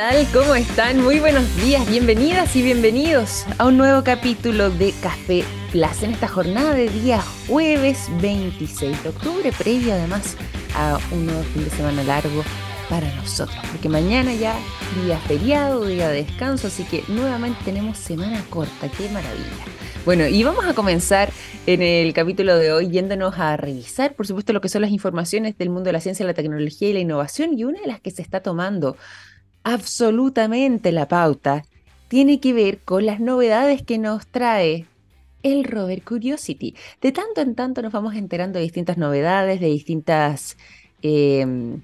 tal? ¿Cómo están? Muy buenos días, bienvenidas y bienvenidos a un nuevo capítulo de Café Plaza en esta jornada de día jueves 26 de octubre, previo además a un nuevo fin de semana largo para nosotros, porque mañana ya día feriado, día de descanso, así que nuevamente tenemos semana corta, qué maravilla. Bueno, y vamos a comenzar en el capítulo de hoy yéndonos a revisar, por supuesto, lo que son las informaciones del mundo de la ciencia, la tecnología y la innovación, y una de las que se está tomando absolutamente la pauta tiene que ver con las novedades que nos trae el rover Curiosity. De tanto en tanto nos vamos enterando de distintas novedades, de distintas... Em,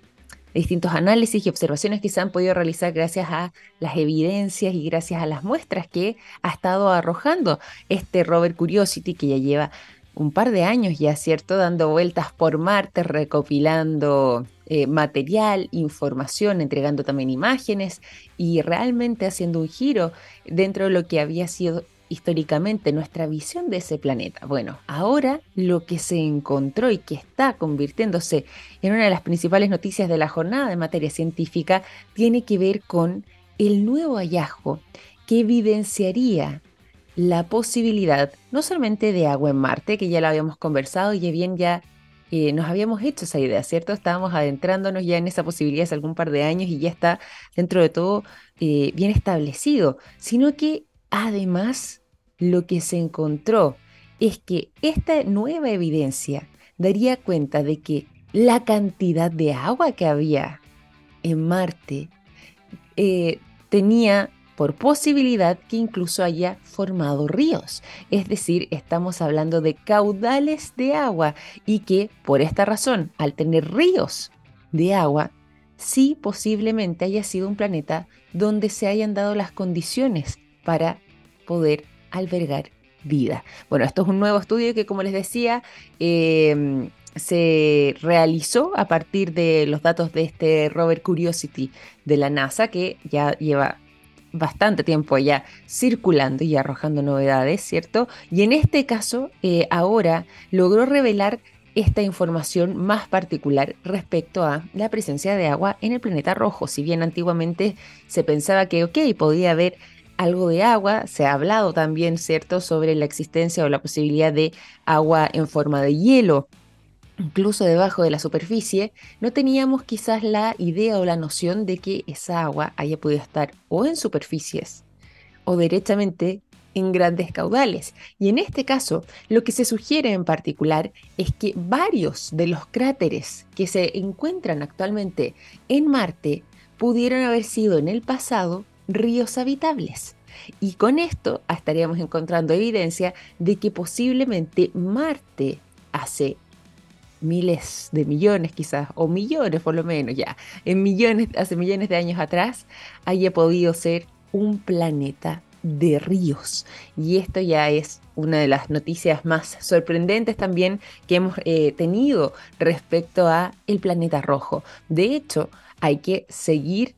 distintos análisis y observaciones que se han podido realizar gracias a las evidencias y gracias a las muestras que ha estado arrojando este rover Curiosity que ya lleva un par de años ya, ¿cierto? Dando vueltas por Marte, recopilando eh, material, información, entregando también imágenes y realmente haciendo un giro dentro de lo que había sido históricamente nuestra visión de ese planeta. Bueno, ahora lo que se encontró y que está convirtiéndose en una de las principales noticias de la jornada de materia científica tiene que ver con el nuevo hallazgo que evidenciaría la posibilidad no solamente de agua en Marte, que ya lo habíamos conversado y bien ya eh, nos habíamos hecho esa idea, ¿cierto? Estábamos adentrándonos ya en esa posibilidad hace algún par de años y ya está dentro de todo eh, bien establecido, sino que además lo que se encontró es que esta nueva evidencia daría cuenta de que la cantidad de agua que había en Marte eh, tenía por posibilidad que incluso haya formado ríos. Es decir, estamos hablando de caudales de agua y que por esta razón, al tener ríos de agua, sí posiblemente haya sido un planeta donde se hayan dado las condiciones para poder albergar vida. Bueno, esto es un nuevo estudio que, como les decía, em, se realizó a partir de los datos de este rover Curiosity de la NASA, que ya lleva bastante tiempo ya circulando y arrojando novedades, ¿cierto? Y en este caso, eh, ahora logró revelar esta información más particular respecto a la presencia de agua en el planeta rojo. Si bien antiguamente se pensaba que, ok, podía haber algo de agua, se ha hablado también, ¿cierto?, sobre la existencia o la posibilidad de agua en forma de hielo incluso debajo de la superficie, no teníamos quizás la idea o la noción de que esa agua haya podido estar o en superficies o directamente en grandes caudales. Y en este caso, lo que se sugiere en particular es que varios de los cráteres que se encuentran actualmente en Marte pudieron haber sido en el pasado ríos habitables. Y con esto estaríamos encontrando evidencia de que posiblemente Marte hace miles de millones quizás, o millones por lo menos ya, en millones, hace millones de años atrás, haya podido ser un planeta de ríos. Y esto ya es una de las noticias más sorprendentes también que hemos eh, tenido respecto a el planeta rojo. De hecho, hay que seguir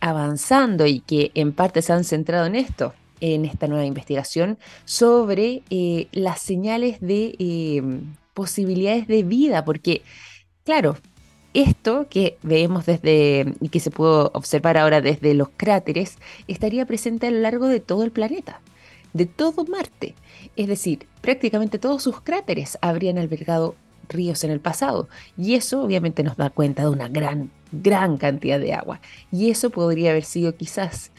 avanzando y que en parte se han centrado en esto, en esta nueva investigación sobre eh, las señales de eh, posibilidades de vida, porque, claro, esto que vemos desde y que se puede observar ahora desde los cráteres estaría presente a lo largo de todo el planeta, de todo Marte. Es decir, prácticamente todos sus cráteres habrían albergado ríos en el pasado. Y eso obviamente nos da cuenta de una gran, gran cantidad de agua. Y eso podría haber sido quizás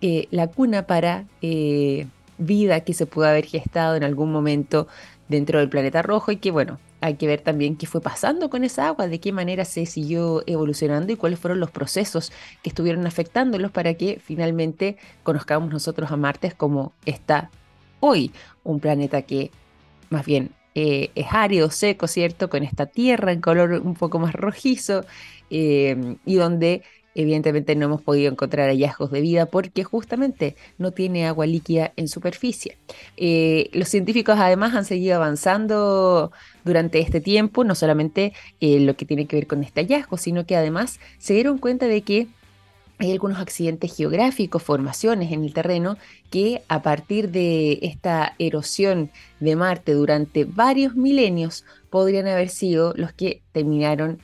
eh, la cuna para eh, vida que se pudo haber gestado en algún momento dentro del planeta rojo y que bueno, hay que ver también qué fue pasando con esa agua, de qué manera se siguió evolucionando y cuáles fueron los procesos que estuvieron afectándolos para que finalmente conozcamos nosotros a Marte como está hoy, un planeta que más bien eh, es árido, seco, ¿cierto? Con esta tierra en color un poco más rojizo eh, y donde Evidentemente no hemos podido encontrar hallazgos de vida porque justamente no tiene agua líquida en superficie. Eh, los científicos además han seguido avanzando durante este tiempo, no solamente eh, lo que tiene que ver con este hallazgo, sino que además se dieron cuenta de que hay algunos accidentes geográficos, formaciones en el terreno que a partir de esta erosión de Marte durante varios milenios podrían haber sido los que terminaron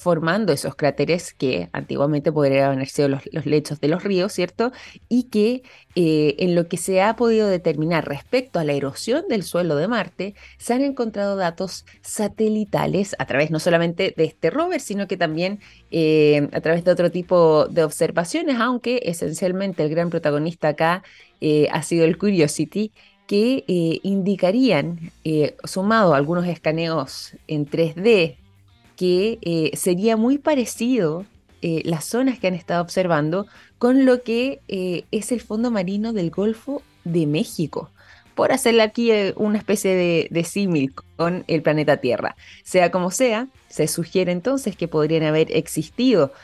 formando esos cráteres que antiguamente podrían haber sido los, lechos de los ríos, ¿cierto? Y que eh, en lo que se ha podido determinar respecto a la erosión del suelo de Marte, se han encontrado datos satelitales a través no solamente de este rover, sino que también eh, a través de otro tipo de observaciones, aunque esencialmente el gran protagonista acá eh, ha sido el Curiosity, que indicarían, sumado a algunos escaneos en 3D que eh, sería muy parecido eh, las zonas que han estado observando con lo que eh, es el fondo marino del Golfo de México, por hacerle aquí una especie de, símil con el planeta Tierra. Sea como sea, se sugiere entonces que podrían haber existido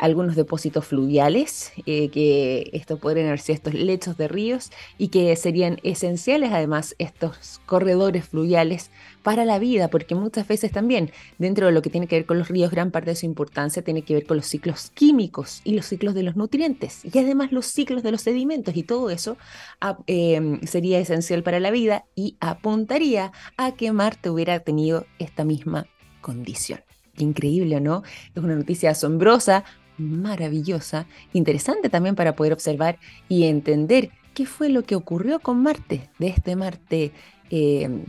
algunos depósitos fluviales, que estos podrían haber sido estos lechos de ríos y que serían esenciales además estos corredores fluviales para la vida, porque muchas veces también dentro de lo que tiene que ver con los ríos, gran parte de su importancia tiene que ver con los ciclos químicos y los ciclos de los nutrientes y además los ciclos de los sedimentos y todo eso ah, em, sería esencial para la vida y apuntaría a que Marte hubiera tenido esta misma condición increíble, ¿no? Es una noticia asombrosa, maravillosa, interesante también para poder observar y entender qué fue lo que ocurrió con Marte, de este Marte eh,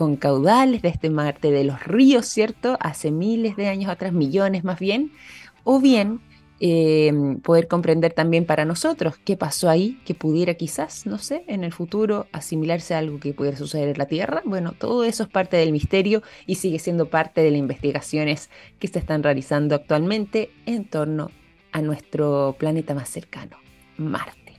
con caudales, de este Marte de los ríos, ¿cierto? Hace miles de años atrás, millones más bien, o bien Em, poder comprender también para nosotros qué pasó ahí, que pudiera quizás, no sé, en el futuro asimilarse a algo que pudiera suceder en la Tierra. Bueno, todo eso es parte del misterio y sigue siendo parte de las investigaciones que se están realizando actualmente en torno a nuestro planeta más cercano, Marte.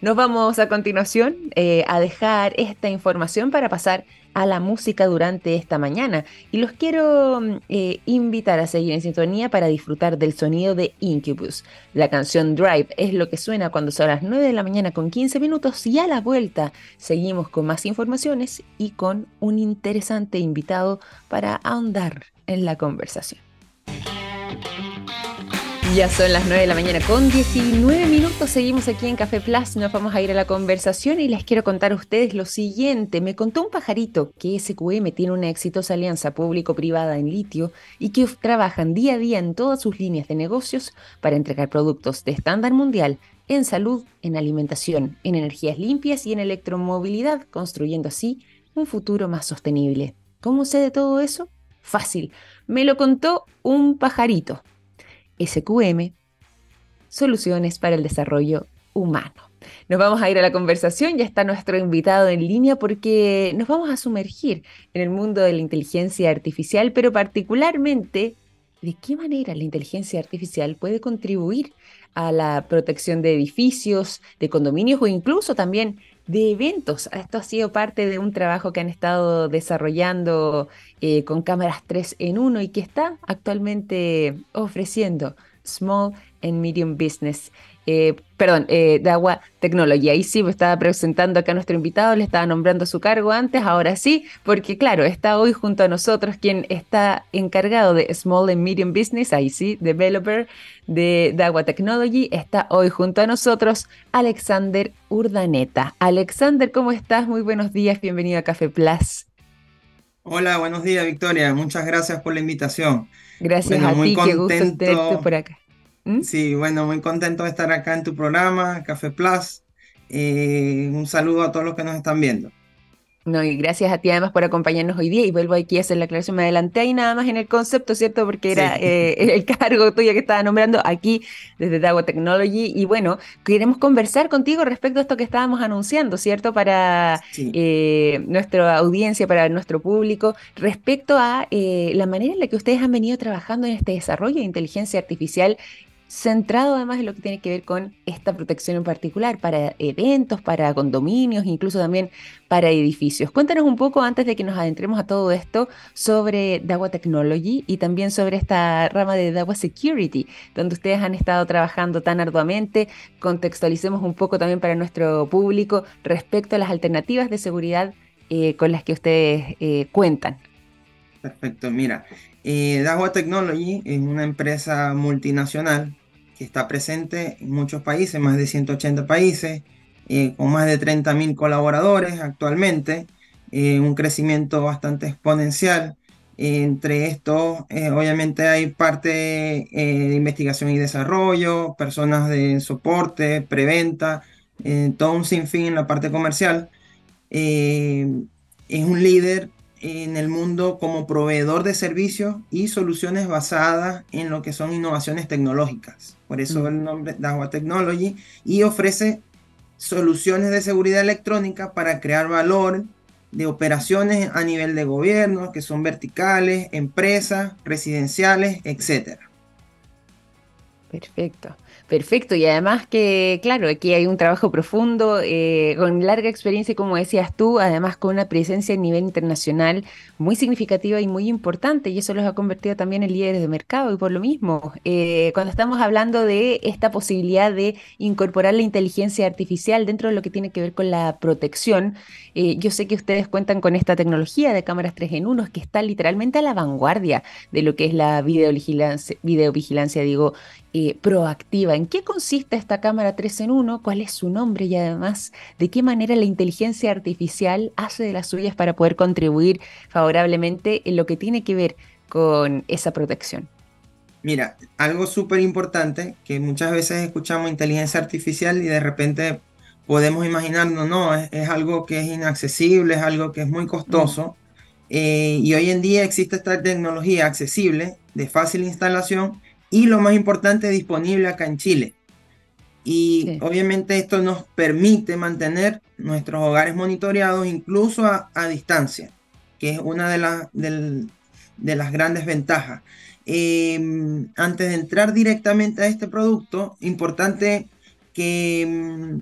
Nos vamos a continuación eh, a dejar esta información para pasar a la música durante esta mañana y los quiero mm, eh, invitar a seguir en sintonía para disfrutar del sonido de Incubus. La canción Drive es lo que suena cuando son las 9 de la mañana con 15 minutos y a la vuelta seguimos con más informaciones y con un interesante invitado para ahondar en la conversación. Ya son las 9 de la mañana con 19 minutos. Seguimos aquí en Café Plus. Nos vamos a ir a la conversación y les quiero contar a ustedes lo siguiente. Me contó un pajarito que SQM tiene una exitosa alianza público-privada en litio y que trabajan día a día en todas sus líneas de negocios para entregar productos de estándar mundial en salud, en alimentación, en energías limpias y en electromovilidad, construyendo así un futuro más sostenible. ¿Cómo sé de todo eso? Fácil. Me lo contó un pajarito. SQM, Soluciones para el Desarrollo Humano. Nos vamos a ir a la conversación, ya está nuestro invitado en línea porque nos vamos a sumergir en el mundo de la inteligencia artificial, pero particularmente de qué manera la inteligencia artificial puede contribuir a la protección de edificios, de condominios o incluso también de eventos. Esto ha sido parte de un trabajo que han estado desarrollando eh, con cámaras 3 en 1 y que está actualmente ofreciendo Small and Medium Business eh, perdón, eh, de Agua Technology. Ahí sí, me estaba presentando acá a nuestro invitado, le estaba nombrando su cargo antes, ahora sí, porque claro, está hoy junto a nosotros quien está encargado de Small and Medium Business, ahí sí, developer de, Agua Technology, está hoy junto a nosotros Alexander Urdaneta. Alexander, ¿cómo estás? Muy buenos días, bienvenido a Café Plus. Hola, buenos días, Victoria. Muchas gracias por la invitación. Gracias a ti, qué gusto tenerte por acá. ¿Mm? Sí, bueno, muy contento de estar acá en tu programa, Café Plus. Eh, un saludo a todos los que nos están viendo. No, y gracias a ti además por acompañarnos hoy día y vuelvo aquí a hacer la aclaración, me adelanté ahí nada más en el concepto, ¿cierto? Porque era eh, el cargo tuyo que estaba nombrando aquí desde Dago Technology y bueno, queremos conversar contigo respecto a esto que estábamos anunciando, ¿cierto? Para eh, nuestra audiencia, para nuestro público, respecto a la manera en la que ustedes han venido trabajando en este desarrollo de inteligencia artificial centrado además en lo que tiene que ver con esta protección en particular para eventos, para condominios, incluso también para edificios. Cuéntanos un poco antes de que nos adentremos a todo esto sobre Dawa Technology y también sobre esta rama de Dawa Security, donde ustedes han estado trabajando tan arduamente. Contextualicemos un poco también para nuestro público respecto a las alternativas de seguridad eh, con las que ustedes eh, cuentan. Perfecto, mira, eh, Dahua Technology es una empresa multinacional que está presente en muchos países, más de 180 países, eh, con más de 30.000 colaboradores actualmente, eh, un crecimiento bastante exponencial Entre estos, eh, obviamente hay parte eh, de investigación y desarrollo, personas de soporte, preventa, todo un sinfín en la parte comercial. es un líder en el mundo como proveedor de servicios y soluciones basadas en lo que son innovaciones tecnológicas. Por eso mm. el nombre Dahua Technology y ofrece soluciones de seguridad electrónica para crear valor de operaciones a nivel de gobierno, que son verticales, empresas, residenciales, etc. Perfecto. Perfecto, y además que, claro, aquí hay un trabajo profundo, eh, con larga experiencia, como decías tú, además con una presencia a nivel internacional muy significativa y muy importante, y eso los ha convertido también en líderes de mercado, y por lo mismo, eh, cuando estamos hablando de esta posibilidad de incorporar la inteligencia artificial dentro de lo que tiene que ver con la protección, eh, yo sé que ustedes cuentan con esta tecnología de cámaras 3 en 1 que está literalmente a la vanguardia de lo que es la videovigilancia, videovigilancia digo, proactiva ¿En qué consiste esta cámara 3 en 1? ¿Cuál es su nombre? Y además, ¿de qué manera la inteligencia artificial hace de las suyas para poder contribuir favorablemente en lo que tiene que ver con esa protección? Mira, algo súper importante que muchas veces escuchamos inteligencia artificial y de repente podemos imaginarnos, no, es, algo que es inaccesible, es algo que es muy costoso. Eh, y hoy en día existe esta tecnología accesible, de fácil instalación y lo más importante, disponible acá en Chile. Y obviamente esto nos permite mantener nuestros hogares monitoreados incluso a, distancia, que es una de, las de las grandes ventajas. Em, antes de entrar directamente a este producto, importante que em,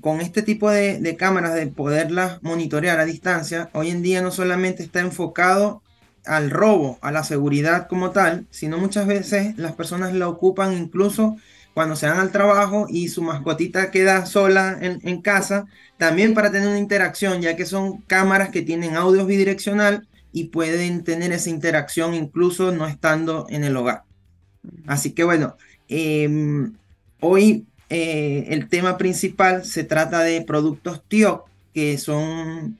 con este tipo de, de, cámaras de poderlas monitorear a distancia, hoy en día no solamente está enfocado al robo, a la seguridad como tal, sino muchas veces las personas la ocupan incluso cuando se van al trabajo y su mascotita queda sola en, casa, también para tener una interacción, ya que son cámaras que tienen audio bidireccional y pueden tener esa interacción incluso no estando en el hogar. Así que bueno, em, hoy eh, el tema principal se trata de productos TIO, que son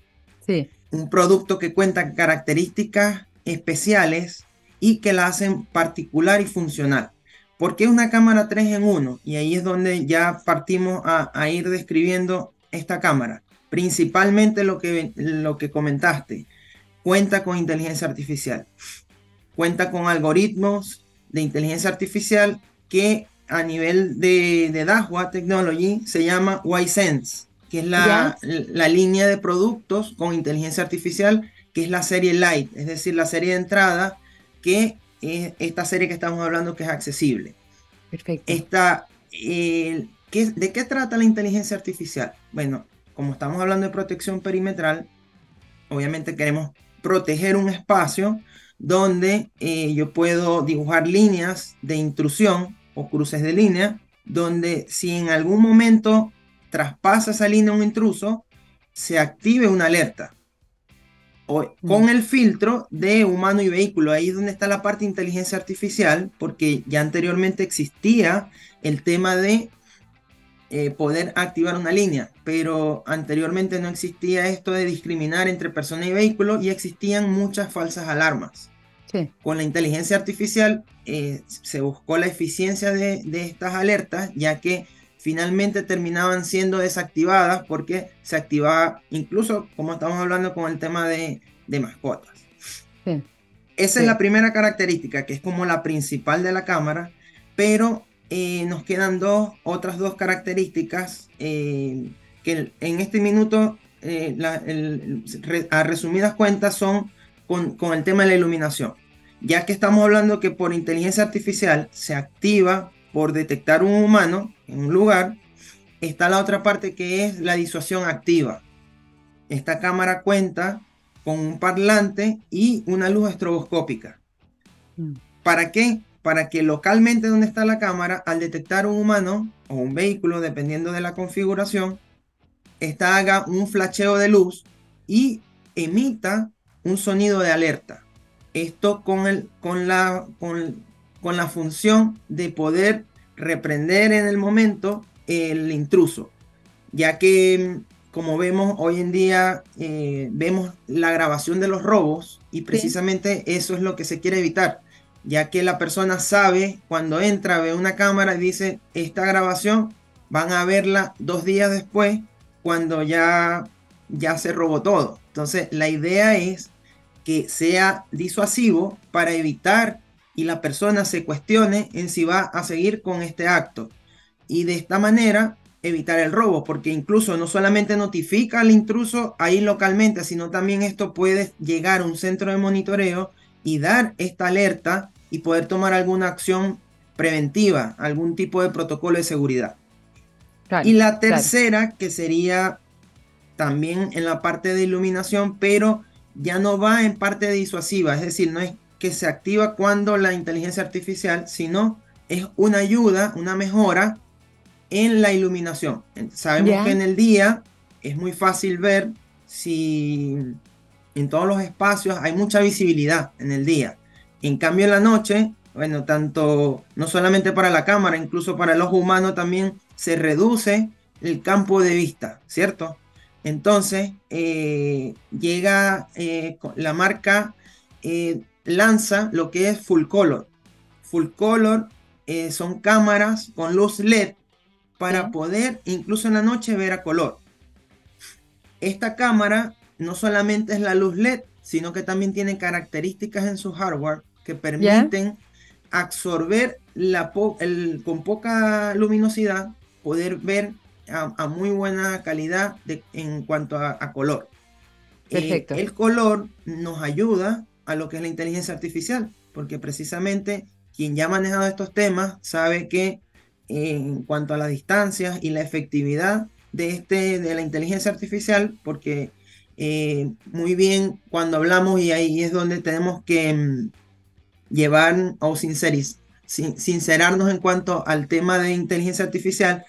un producto que cuenta características especiales y que la hacen particular y funcional. porque es una cámara 3 en 1? Y ahí es donde ya partimos a, ir describiendo esta cámara. Principalmente lo que, lo que comentaste. Cuenta con inteligencia artificial. Cuenta con algoritmos de inteligencia artificial que a nivel de, de Dahua Technology se llama YSense, que es la, la línea de productos con inteligencia artificial que es la serie Light, es decir, la serie de entrada, que es esta serie que estamos hablando que es accesible. Perfecto. Esta, ¿De qué trata la inteligencia artificial? Bueno, como estamos hablando de protección perimetral, obviamente queremos proteger un espacio donde eh, yo puedo dibujar líneas de intrusión o cruces de línea, donde si en algún momento traspasa esa línea un intruso, se active una alerta con el filtro de humano y vehículo. Ahí es donde está la parte de inteligencia artificial, porque ya anteriormente existía el tema de eh, poder activar una línea, pero anteriormente no existía esto de discriminar entre persona y vehículo y existían muchas falsas alarmas. Con la inteligencia artificial eh, se buscó la eficiencia de, de estas alertas, ya que finalmente terminaban siendo desactivadas porque se activaba, incluso como estamos hablando con el tema de, mascotas. Esa es la primera característica, que es como la principal de la cámara, pero eh, nos quedan dos, otras dos características eh, que en este minuto, eh, a resumidas cuentas, son con, con el tema de la iluminación. Ya que estamos hablando que por inteligencia artificial se activa por detectar un humano en un lugar, está la otra parte que es la disuasión activa. Esta cámara cuenta con un parlante y una luz estroboscópica. Mm. ¿Para qué? Para que localmente donde está la cámara, al detectar un humano o un vehículo, dependiendo de la configuración, esta haga un flasheo de luz y emita un sonido de alerta. Esto con, el, con, la, con, con la función de poder reprender en el momento el intruso, ya que como vemos hoy en día, eh, vemos la grabación de los robos Y precisamente eso es lo que se quiere evitar, ya que la persona sabe cuando entra, ve una cámara y dice, esta grabación van a verla dos días después cuando ya, ya se robó todo. Entonces la idea es que sea disuasivo para evitar y la persona se cuestione en si va a seguir con este acto. Y de esta manera evitar el robo, porque incluso no solamente notifica al intruso ahí localmente, sino también esto puede llegar a un centro de monitoreo y dar esta alerta y poder tomar alguna acción preventiva, algún tipo de protocolo de seguridad. y la tercera, que sería también en la parte de iluminación, pero ya no va en parte disuasiva, es decir, no es que se activa cuando la inteligencia artificial, sino es una ayuda, una mejora en la iluminación. Sabemos que en el día es muy fácil ver si en todos los espacios hay mucha visibilidad en el día. En cambio en la noche, bueno, tanto no solamente para la cámara, incluso para el ojo humano también se reduce el campo de vista, ¿cierto? Entonces eh, llega eh, la marca eh, lanza lo que es full color. Full color son cámaras con luz LED para poder incluso en la noche ver a color. Esta cámara no solamente es la luz LED, sino que también tiene características en su hardware que permiten absorber la con poca luminosidad, poder ver a, muy buena calidad en cuanto a, color. Eh, el color nos ayuda a lo que es la inteligencia artificial, porque precisamente quien ya ha manejado estos temas sabe que en cuanto a las distancias y la efectividad de, este, de la inteligencia artificial, porque eh, muy bien cuando hablamos y ahí es donde tenemos que mm, llevar o sinceris, sincerarnos en cuanto al tema de inteligencia artificial,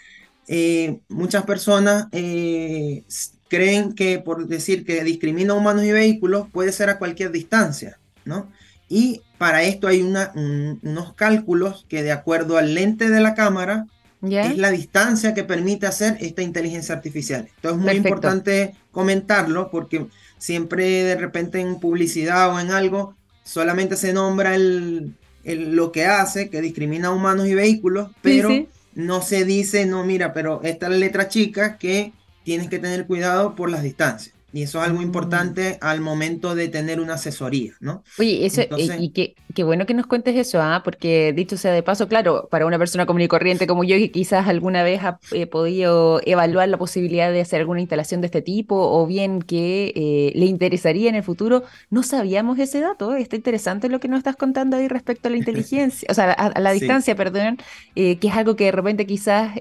eh, muchas personas eh, creen que por decir que discrimina humanos y vehículos puede ser a cualquier distancia, ¿no? Y para esto hay unos cálculos que de acuerdo al lente de la cámara es la distancia que permite hacer esta inteligencia artificial. Entonces es muy importante comentarlo porque siempre de repente en publicidad o en algo solamente se nombra el, lo que hace, que discrimina humanos y vehículos, pero no se dice, no, mira, pero esta es la letra chica que tienes que tener cuidado por las distancias. Y eso es algo importante al momento de tener una asesoría, ¿no? Oye, eso, eh, y qué, qué, bueno que nos cuentes eso, ¿ah? porque dicho sea de paso, claro, para una persona común y corriente como yo, que quizás alguna vez ha eh, podido evaluar la posibilidad de hacer alguna instalación de este tipo, o bien que eh, le interesaría en el futuro, no sabíamos ese dato. Está interesante lo que nos estás contando ahí respecto a la inteligencia, o sea, a, la distancia, perdón, que es algo que de repente quizás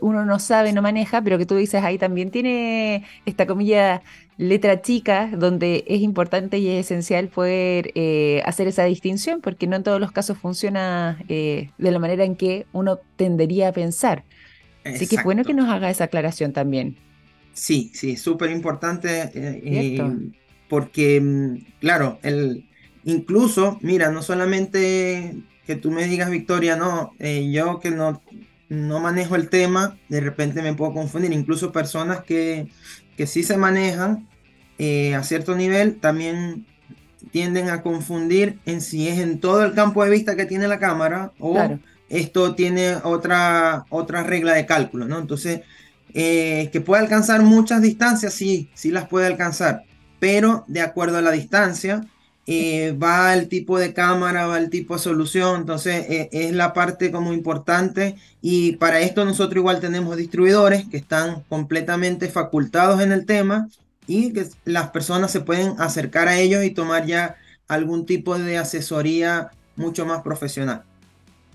uno no sabe, no maneja, pero que tú dices ahí también tiene esta comilla letra chica, donde es importante y es esencial poder eh, hacer esa distinción, porque no en todos los casos funciona eh, de la manera en que uno tendería a pensar. Así que es bueno que nos haga esa aclaración también. Sí, sí, súper importante, eh, porque, mm, claro, el, incluso, mira, no solamente que tú me digas, Victoria, no, yo que no, no manejo el tema, de repente me puedo confundir, incluso personas que que sí se manejan eh, a cierto nivel, también tienden a confundir en si es en todo el campo de vista que tiene la cámara o esto tiene otra, otra regla de cálculo, ¿no? Entonces, eh, que puede alcanzar muchas distancias, sí, sí las puede alcanzar, pero de acuerdo a la distancia, eh, va el tipo de cámara, va el tipo de solución, entonces es la parte como importante y para esto nosotros igual tenemos distribuidores que están completamente facultados en el tema y que las personas se pueden acercar a ellos y tomar ya algún tipo de asesoría mucho más profesional.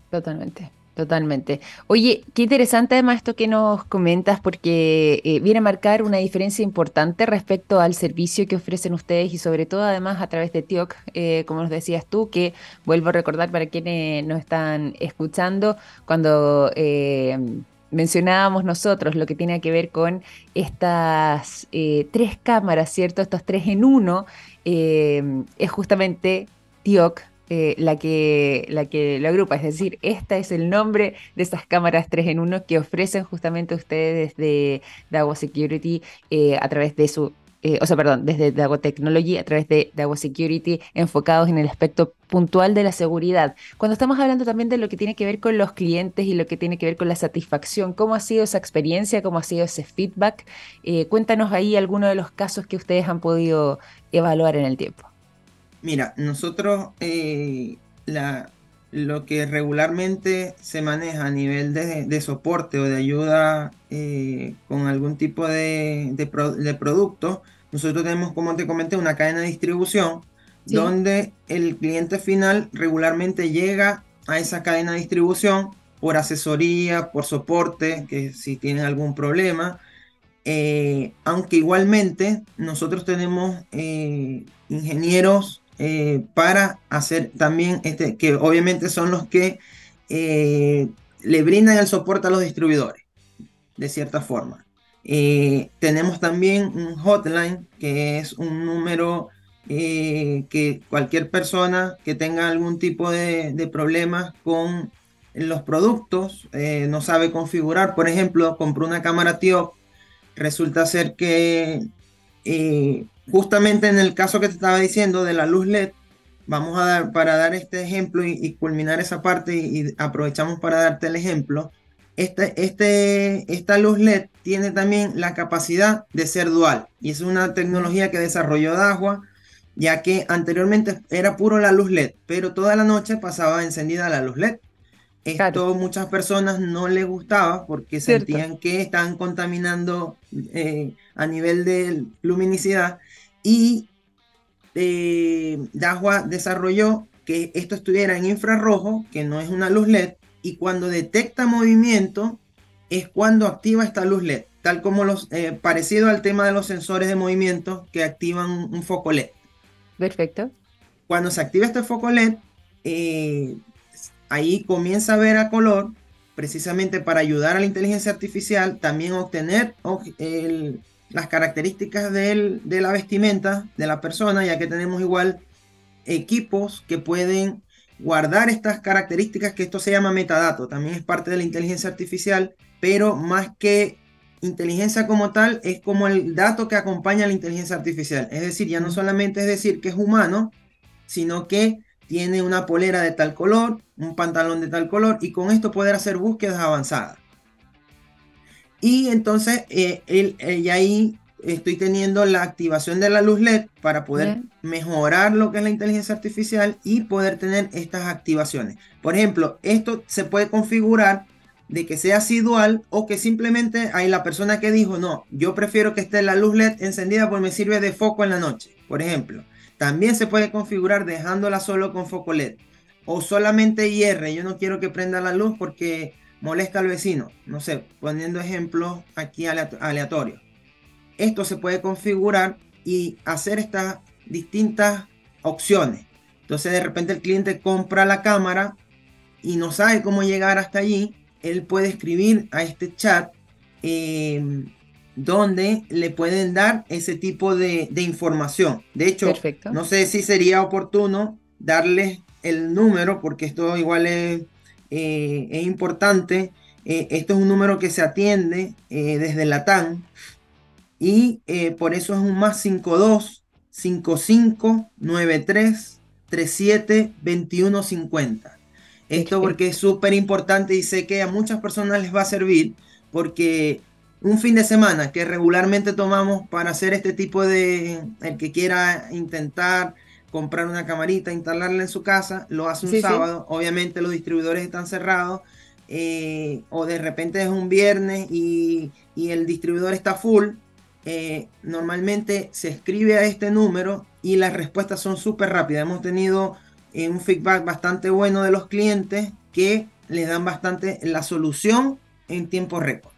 Totalmente. Totalmente. Oye, qué interesante además esto que nos comentas porque eh, viene a marcar una diferencia importante respecto al servicio que ofrecen ustedes y sobre todo además a través de TIOC, eh, como nos decías tú, que vuelvo a recordar para quienes nos están escuchando, cuando eh, mencionábamos nosotros lo que tiene que ver con estas tres cámaras, ¿cierto? Estos tres en uno, es justamente TIOC. Eh, la, que, la que lo agrupa, es decir, este es el nombre de esas cámaras 3 en 1 que ofrecen justamente ustedes de Dawa Security a través de su eh, o sea, perdón, desde Dago Technology a través de Dago Security, enfocados en el aspecto puntual de la seguridad. Cuando estamos hablando también de lo que tiene que ver con los clientes y lo que tiene que ver con la satisfacción, ¿cómo ha sido esa experiencia? ¿Cómo ha sido ese feedback? Eh, cuéntanos ahí algunos de los casos que ustedes han podido evaluar en el tiempo. Mira, nosotros eh, la, lo que regularmente se maneja a nivel de, soporte o de ayuda eh, con algún tipo de, de, producto, nosotros tenemos, como te comenté, una cadena de distribución donde el cliente final regularmente llega a esa cadena de distribución por asesoría, por soporte, que si tienen algún problema. Eh, aunque igualmente nosotros tenemos eh, ingenieros eh, para hacer también, este, que obviamente son los que eh, le brindan el soporte a los distribuidores, de cierta forma. Eh, tenemos también un hotline, que es un número que cualquier persona que tenga algún tipo de, de problemas con los productos, no sabe configurar. Por ejemplo, compró una cámara TIO, resulta ser que justamente en el caso que te estaba diciendo de la luz LED, vamos a dar, para dar este ejemplo y, culminar esa parte y, aprovechamos para darte el ejemplo, este, este, esta luz LED tiene también la capacidad de ser dual y es una tecnología que desarrolló Dahua, ya que anteriormente era puro la luz LED, pero toda la noche pasaba encendida la luz LED. Esto muchas personas no les gustaba porque sentían que estaban contaminando eh, a nivel de luminicidad y eh, Dahua desarrolló que esto estuviera en infrarrojo, que no es una luz LED, y cuando detecta movimiento es cuando activa esta luz LED, tal como los eh, parecido al tema de los sensores de movimiento que activan un foco LED. Perfecto. Cuando se activa este foco LED, eh, ahí comienza a ver a color, precisamente para ayudar a la inteligencia artificial también obtener el, las características de la vestimenta de la persona, ya que tenemos igual equipos que pueden guardar estas características, que esto se llama metadato, también es parte de la inteligencia artificial, pero más que inteligencia como tal, es como el dato que acompaña a la inteligencia artificial. Es decir, ya no solamente es decir que es humano, sino que tiene una polera de tal color, un pantalón de tal color, y con esto poder hacer búsquedas avanzadas. Y entonces, eh, eh, ahí estoy teniendo la activación de la luz LED para poder mejorar lo que es la inteligencia artificial y poder tener estas activaciones. Por ejemplo, esto se puede configurar de que sea así dual o que simplemente hay la persona que dijo, no, yo prefiero que esté la luz LED encendida porque me sirve de foco en la noche, por ejemplo. También se puede configurar dejándola solo con foco LED o solamente IR. Yo no quiero que prenda la luz porque molesta al vecino. No sé, poniendo ejemplos aquí aleatorios. Esto se puede configurar y hacer estas distintas opciones. Entonces de repente el cliente compra la cámara y no sabe cómo llegar hasta allí. Él puede escribir a este chat em, donde le pueden dar ese tipo de, información. De hecho, no sé si sería oportuno darle el número porque esto igual es eh, es importante. Eh, esto es un número que se atiende eh, desde la TAN y por eso es un más 52 55 93 37 21 50. Esto porque es súper importante y sé que a muchas personas les va a servir porque un fin de semana que regularmente tomamos para hacer este tipo de, el que quiera intentar comprar una camarita, instalarla en su casa, lo hace un sábado, obviamente los distribuidores están cerrados, eh, o de repente es un viernes y, el distribuidor está full, eh, normalmente se escribe a este número y las respuestas son súper rápidas. Hemos tenido eh, un feedback bastante bueno de los clientes que les dan bastante la solución en tiempo récord.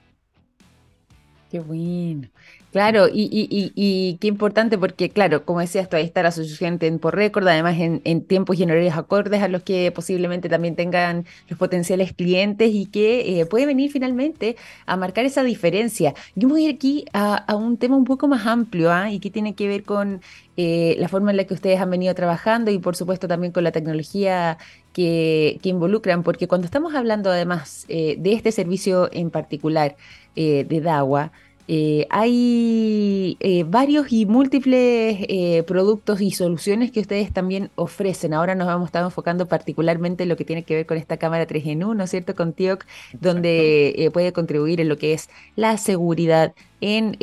Qué bueno. Claro, y, y, qué importante porque, claro, como decías, todavía está la asociación en tiempo récord, además en, tiempos y en horarios acordes a los que posiblemente también tengan los potenciales clientes y que eh, puede venir finalmente a marcar esa diferencia. Yo voy a ir aquí a, un tema un poco más amplio ¿ah? y que tiene que ver con eh, la forma en la que ustedes han venido trabajando y por supuesto también con la tecnología que, que involucran, porque cuando estamos hablando además eh, de este servicio en particular de DAWA, Eh, hay eh, varios y múltiples eh, productos y soluciones que ustedes también ofrecen. Ahora nos vamos a estar enfocando particularmente en lo que tiene que ver con esta cámara 3 en 1, ¿cierto? Con TIOC, donde puede contribuir en lo que es la seguridad en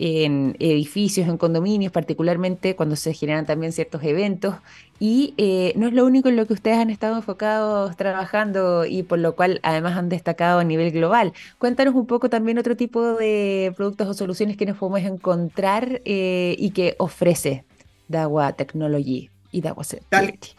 en edificios, en condominios, particularmente cuando se generan también ciertos eventos. Y eh, no es lo único en lo que ustedes han estado enfocados trabajando y por lo cual además han destacado a nivel global. Cuéntanos un poco también otro tipo de productos o soluciones que nos podemos encontrar eh, y que ofrece Dawa Technology y Dawa Security.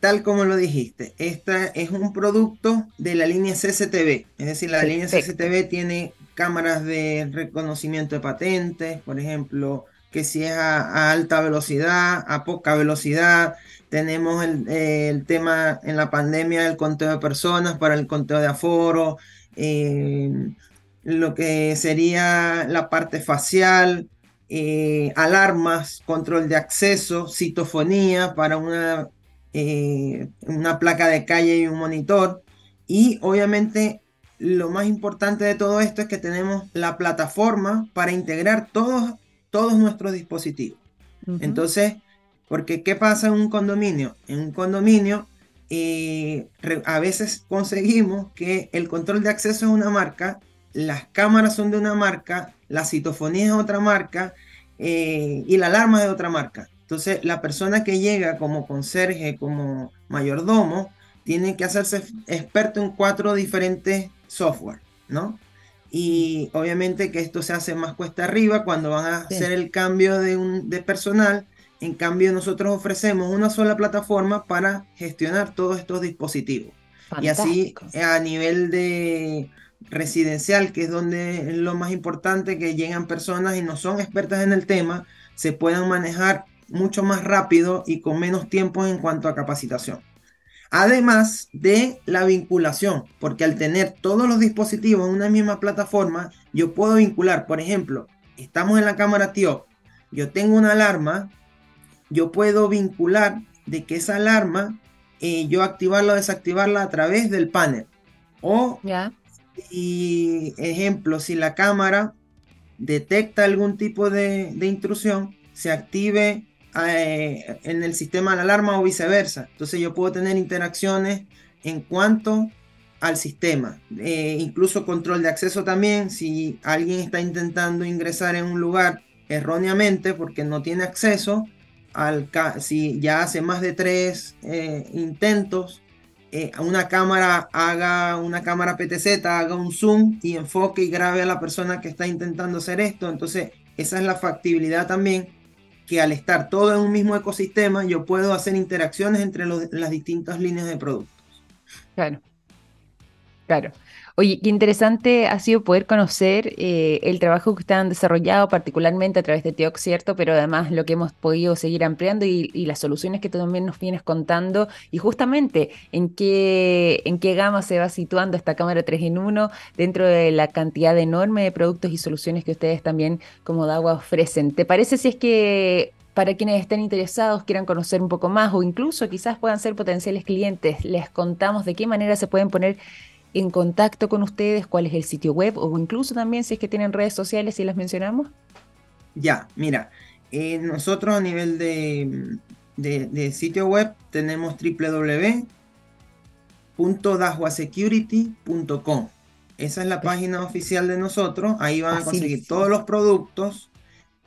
Tal, como lo dijiste, esta es un producto de la línea CCTV, es decir, la línea CCTV tiene cámaras de reconocimiento de patentes, por ejemplo, que si es a, alta velocidad, a poca velocidad. Tenemos el, tema en la pandemia del conteo de personas para el conteo de aforo, eh, lo que sería la parte facial, eh, alarmas, control de acceso, citofonía para una, eh, una placa de calle y un monitor. Y obviamente lo más importante de todo esto es que tenemos la plataforma para integrar todos, todos nuestros dispositivos. Entonces, porque ¿qué pasa en un condominio? En un condominio eh, a veces conseguimos que el control de acceso es una marca, las cámaras son de una marca, la citofonía es otra marca eh, y la alarma es de otra marca. Entonces, la persona que llega como conserje, como mayordomo, tiene que hacerse experto en cuatro diferentes software, ¿no? Y obviamente que esto se hace más cuesta arriba cuando van a hacer el cambio de, un, de personal. En cambio, nosotros ofrecemos una sola plataforma para gestionar todos estos dispositivos. Y así a nivel de residencial, que es donde es lo más importante, que llegan personas y no son expertas en el tema, se puedan manejar mucho más rápido y con menos tiempo en cuanto a capacitación. Además de la vinculación, porque al tener todos los dispositivos en una misma plataforma, yo puedo vincular, por ejemplo, estamos en la cámara TIO, yo tengo una alarma, yo puedo vincular de que esa alarma, eh, yo activarla o desactivarla a través del panel. O, y ejemplo, si la cámara detecta algún tipo de, de intrusión, se active eh, en el sistema de la alarma o viceversa. Entonces yo puedo tener interacciones en cuanto al sistema. Eh, incluso control de acceso también. Si alguien está intentando ingresar en un lugar erróneamente porque no tiene acceso, al si ya hace más de tres eh, intentos, una cámara haga una cámara PTZ, haga un zoom y enfoque y grabe a la persona que está intentando hacer esto. Entonces, esa es la factibilidad también que al estar todo en un mismo ecosistema, yo puedo hacer interacciones entre las distintas líneas de productos. Claro, claro. Oye, qué interesante ha sido poder conocer eh, el trabajo que ustedes han desarrollado, particularmente a través de TEOC, ¿cierto? Pero además lo que hemos podido seguir ampliando y, las soluciones que tú también nos vienes contando y justamente en qué, en qué gama se va situando esta cámara 3 en 1 dentro de la cantidad enorme de productos y soluciones que ustedes también como DAWA ofrecen. ¿Te parece si es que para quienes estén interesados, quieran conocer un poco más o incluso quizás puedan ser potenciales clientes, les contamos de qué manera se pueden poner en contacto con ustedes, cuál es el sitio web o incluso también si es que tienen redes sociales y las mencionamos? Ya, mira, eh, nosotros a nivel de, de, sitio web tenemos www.dahwasecurity.com. Esa es la página oficial de nosotros. Ahí van a conseguir todos los productos.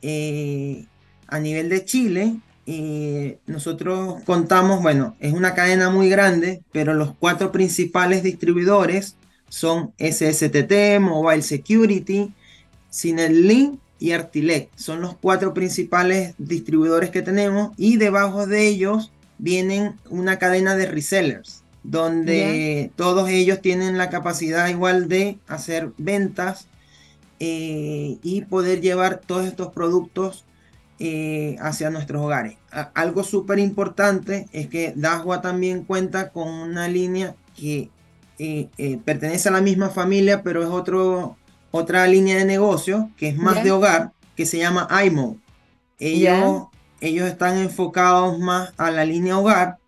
Eh, a nivel de Chile, y nosotros contamos, bueno, es una cadena muy grande, pero los cuatro principales distribuidores son SSTT, Mobile Security, Sinelink y Artilec. Son los cuatro principales distribuidores que tenemos y debajo de ellos vienen una cadena de resellers, donde todos ellos tienen la capacidad igual de hacer ventas eh, y poder llevar todos estos productos eh, hacia nuestros hogares. algo súper importante es que Dahua también cuenta con una línea que eh, eh, pertenece a la misma familia, pero es otro, otra línea de negocio que es más de hogar, que se llama iMo. Ellos, ellos están enfocados más a la línea hogar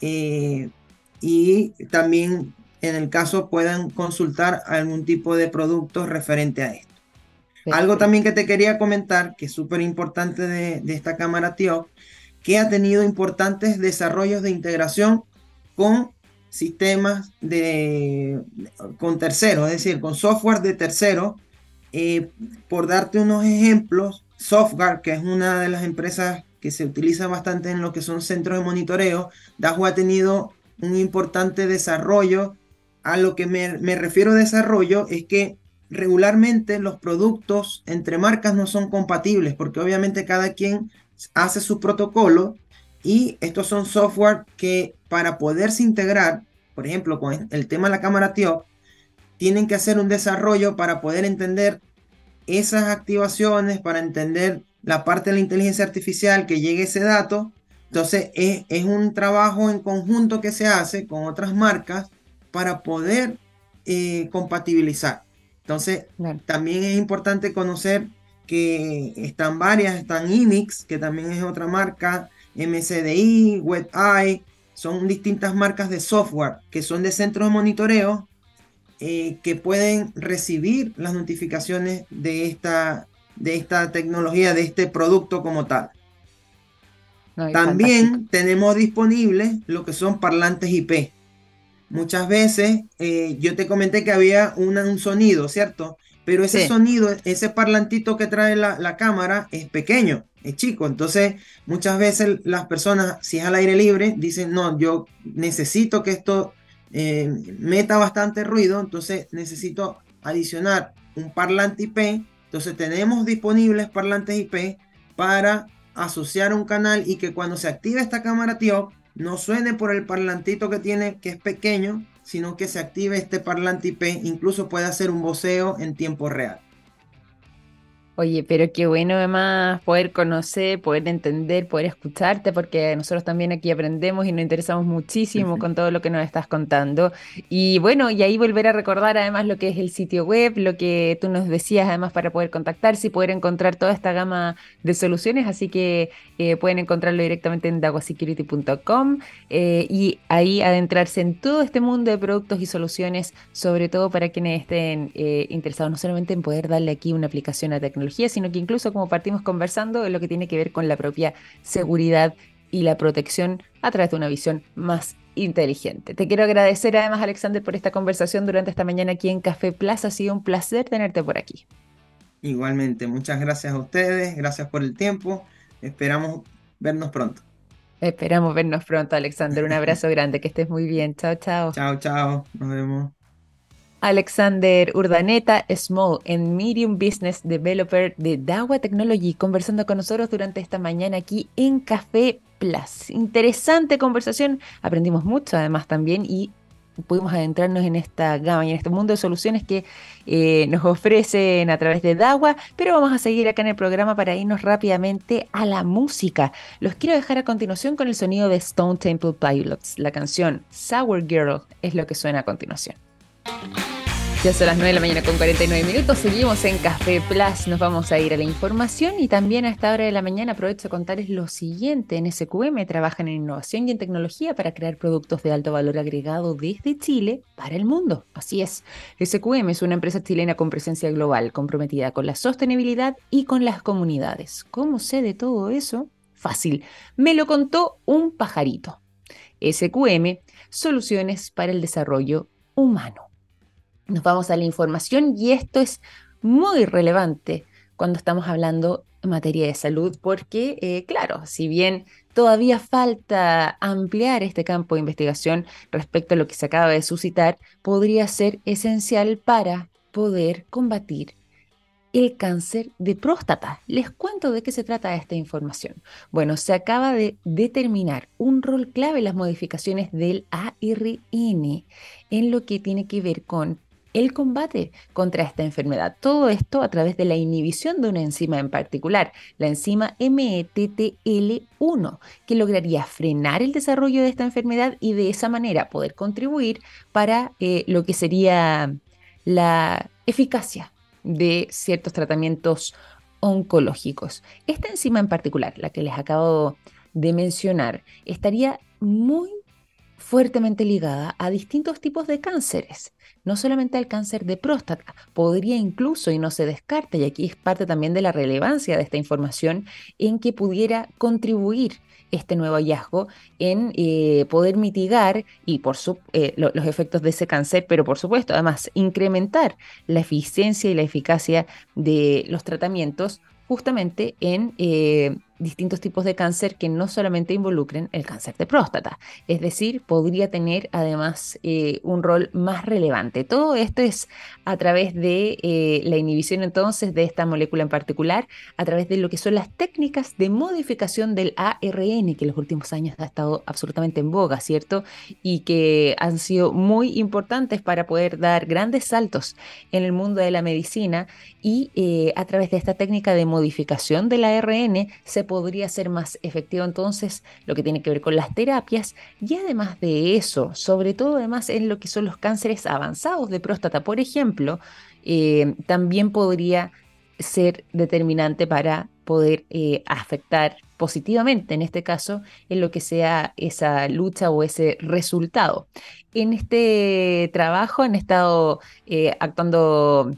y también en el caso puedan consultar algún tipo de productos referente a esto. Algo también que te quería comentar, que es súper importante de, de, esta cámara TIO, que ha tenido importantes desarrollos de integración con sistemas de, con terceros, es decir, con software de terceros. Eh, por darte unos ejemplos, Software, que es una de las empresas que se utiliza bastante en lo que son centros de monitoreo, Dahua ha tenido un importante desarrollo. A lo que me, me refiero a desarrollo es que regularmente los productos entre marcas no son compatibles porque obviamente cada quien hace su protocolo y estos son software que para poderse integrar, por ejemplo, con el tema de la cámara TIO, tienen que hacer un desarrollo para poder entender esas activaciones, para entender la parte de la inteligencia artificial que llegue ese dato. Entonces es, es un trabajo en conjunto que se hace con otras marcas para poder eh, compatibilizar. Entonces también es importante conocer que están varias, están Inix, que también es otra marca, MCDI, WebEye, son distintas marcas de software que son de centros de monitoreo eh, que pueden recibir las notificaciones de esta, de esta tecnología, de este producto como tal. También tenemos disponibles lo que son parlantes IP. Muchas veces eh, yo te comenté que había un sonido, ¿cierto? Pero ese sonido, ese parlantito que trae la, la cámara es pequeño es chico. Entonces, muchas veces las personas, si es al aire libre, dicen, no, yo necesito que esto eh, meta bastante ruido, entonces necesito adicionar un parlante IP. Entonces tenemos disponibles parlantes IP para asociar un canal y que cuando se active esta cámara TIO no suene por el parlantito que tiene, que es pequeño, sino que se active este parlante IP, incluso puede hacer un voceo en tiempo real. Oye, pero qué bueno además poder conocer, poder entender, poder escucharte, porque nosotros también aquí aprendemos y nos interesamos muchísimo con todo lo que nos estás contando. Y bueno, y ahí volver a recordar además lo que es el sitio web, lo que tú nos decías además para poder contactarse y poder encontrar toda esta gama de soluciones. Así que eh, pueden encontrarlo directamente en dagosecurity.com eh, y ahí adentrarse en todo este mundo de productos y soluciones, sobre todo para quienes estén eh, interesados no solamente en poder darle aquí una aplicación a tecnología, sino que incluso como partimos conversando, lo que tiene que ver con la propia seguridad y la protección a través de una visión más inteligente. Te quiero agradecer además, Alexander, por esta conversación durante esta mañana aquí en Café Plaza. Ha sido un placer tenerte por aquí. Igualmente, muchas gracias a ustedes, gracias por el tiempo. Esperamos vernos pronto. Esperamos vernos pronto, Alexander. Un abrazo grande, que estés muy bien. Chao, chao. Chao, chao. Nos vemos. Alexander Urdaneta, Small and Medium Business Developer de Dawa Technology, conversando con nosotros durante esta mañana aquí en Café Plus. Interesante conversación, aprendimos mucho además también y pudimos adentrarnos en esta gama y en este mundo de soluciones que eh, nos ofrecen a través de Dawa, pero vamos a seguir acá en el programa para irnos rápidamente a la música. Los quiero dejar a continuación con el sonido de Stone Temple Pilots. La canción Sour Girl es lo que suena a continuación. Ya son las 9 de la mañana con 49 minutos, seguimos en Café Plus, nos vamos a ir a la información y también a esta hora de la mañana aprovecho a contarles lo siguiente, en SQM trabajan en innovación y en tecnología para crear productos de alto valor agregado desde Chile para el mundo. Así es, SQM es una empresa chilena con presencia global, comprometida con la sostenibilidad y con las comunidades. ¿Cómo sé de todo eso? Fácil, me lo contó un pajarito. SQM, soluciones para el desarrollo humano. Nos vamos a la información y esto es muy relevante cuando estamos hablando en materia de salud, porque, eh, claro, si bien todavía falta ampliar este campo de investigación respecto a lo que se acaba de suscitar, podría ser esencial para poder combatir el cáncer de próstata. Les cuento de qué se trata esta información. Bueno, se acaba de determinar un rol clave en las modificaciones del ARN en lo que tiene que ver con el combate contra esta enfermedad. Todo esto a través de la inhibición de una enzima en particular, la enzima METTL1, que lograría frenar el desarrollo de esta enfermedad y de esa manera poder contribuir para eh, lo que sería la eficacia de ciertos tratamientos oncológicos. Esta enzima en particular, la que les acabo de mencionar, estaría muy fuertemente ligada a distintos tipos de cánceres, no solamente al cáncer de próstata, podría incluso, y no se descarta, y aquí es parte también de la relevancia de esta información, en que pudiera contribuir este nuevo hallazgo en eh, poder mitigar y por eh, los efectos de ese cáncer, pero por supuesto, además, incrementar la eficiencia y la eficacia de los tratamientos justamente en eh, distintos tipos de cáncer que no solamente involucren el cáncer de próstata. Es decir, podría tener además eh, un rol más relevante. Todo esto es a través de eh, la inhibición entonces de esta molécula en particular, a través de lo que son las técnicas de modificación del ARN, que en los últimos años ha estado absolutamente en boga, ¿cierto? Y que han sido muy importantes para poder dar grandes saltos en el mundo de la medicina y eh, a través de esta técnica de modificación del ARN se podría ser más efectivo entonces lo que tiene que ver con las terapias y además de eso, sobre todo además en lo que son los cánceres avanzados de próstata, por ejemplo, eh, también podría ser determinante para poder eh, afectar positivamente, en este caso, en lo que sea esa lucha o ese resultado. En este trabajo han estado actuando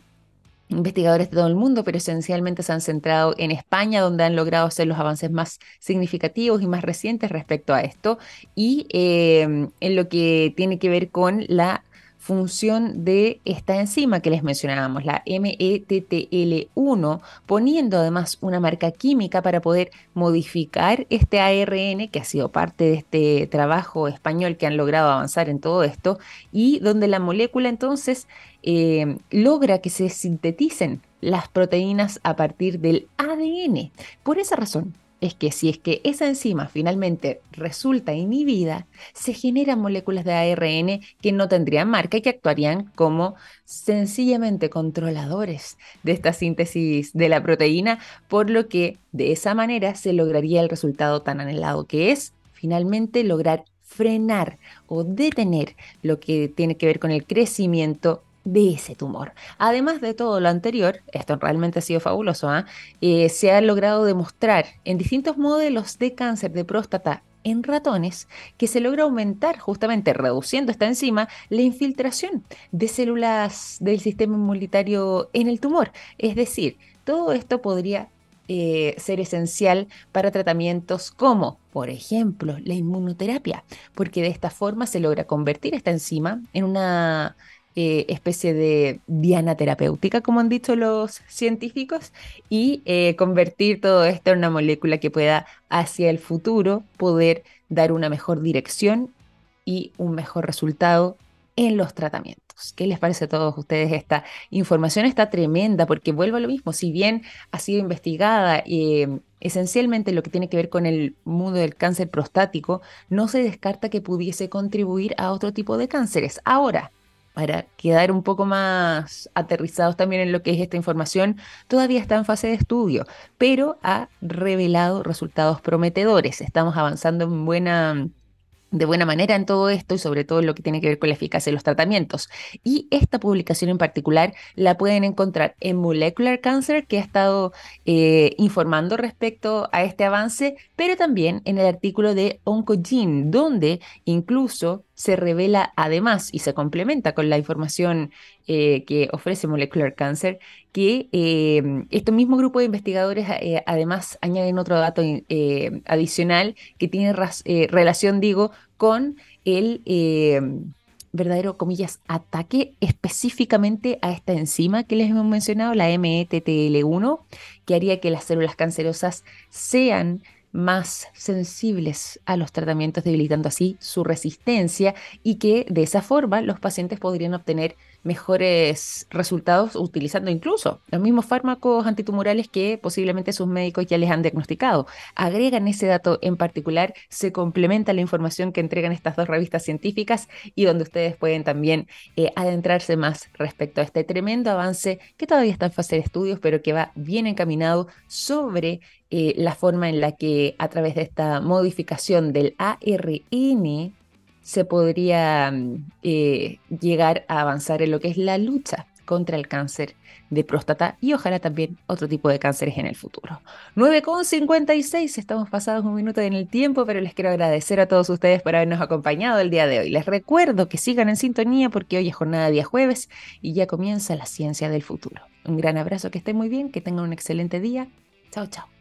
investigadores de todo el mundo, pero esencialmente se han centrado en España, donde han logrado hacer los avances más significativos y más recientes respecto a esto, y em, en lo que tiene que ver con la función de esta enzima que les mencionábamos, la METTL1, poniendo además una marca química para poder modificar este ARN, que ha sido parte de este trabajo español que han logrado avanzar en todo esto, y donde la molécula entonces eh, logra que se sinteticen las proteínas a partir del ADN. Por esa razón es que si es que esa enzima finalmente resulta inhibida, se generan moléculas de ARN que no tendrían marca y que actuarían como sencillamente controladores de esta síntesis de la proteína, por lo que de esa manera se lograría el resultado tan anhelado que es finalmente lograr frenar o detener lo que tiene que ver con el crecimiento de ese tumor. Además de todo lo anterior, esto realmente ha sido fabuloso, ¿ah? eh, se ha logrado demostrar en distintos modelos de cáncer de próstata en ratones que se logra aumentar justamente reduciendo esta enzima la infiltración de células del sistema inmunitario en el tumor. Es decir, todo esto podría eh, ser esencial para tratamientos como, por ejemplo, la inmunoterapia, porque de esta forma se logra convertir esta enzima en una eh, especie de diana terapéutica, como han dicho los científicos, y eh, convertir todo esto en una molécula que pueda hacia el futuro poder dar una mejor dirección y un mejor resultado en los tratamientos. ¿Qué les parece a todos ustedes? Esta información está tremenda porque vuelvo a lo mismo, si bien ha sido investigada eh, esencialmente lo que tiene que ver con el mundo del cáncer prostático, no se descarta que pudiese contribuir a otro tipo de cánceres. Ahora, para quedar un poco más aterrizados también en lo que es esta información, todavía está en fase de estudio, pero ha revelado resultados prometedores. Estamos avanzando de buena manera en todo esto y sobre todo en lo que tiene que ver con la eficacia de los tratamientos. Y esta publicación en particular la pueden encontrar en Molecular Cancer, que ha estado eh, informando respecto a este avance, pero también en el artículo de Oncogene, donde incluso se revela además y se complementa con la información eh, que ofrece Molecular Cancer, que eh, este mismo grupo de investigadores eh, además añaden otro dato adicional que tiene relación, digo, con el verdadero, comillas, ataque específicamente a esta enzima que les hemos mencionado, la METTL1, que haría que las células cancerosas sean más sensibles a los tratamientos, debilitando así su resistencia y que de esa forma los pacientes podrían obtener mejores resultados utilizando incluso los mismos fármacos antitumorales que posiblemente sus médicos ya les han diagnosticado. Agregan ese dato en particular, se complementa la información que entregan estas dos revistas científicas y donde ustedes pueden también eh, adentrarse más respecto a este tremendo avance que todavía está en fase de estudios, pero que va bien encaminado sobre eh, la forma en la que a través de esta modificación del ARN se podría mm, eh, llegar a avanzar en lo que es la lucha contra el cáncer de próstata y ojalá también otro tipo de cánceres en el futuro. 9.56, estamos pasados un minuto en el tiempo, pero les quiero agradecer a todos ustedes por habernos acompañado el día de hoy. Les recuerdo que sigan en sintonía porque hoy es jornada día jueves y ya comienza la ciencia del futuro. Un gran abrazo, que estén muy bien, que tengan un excelente día. Chao, chao.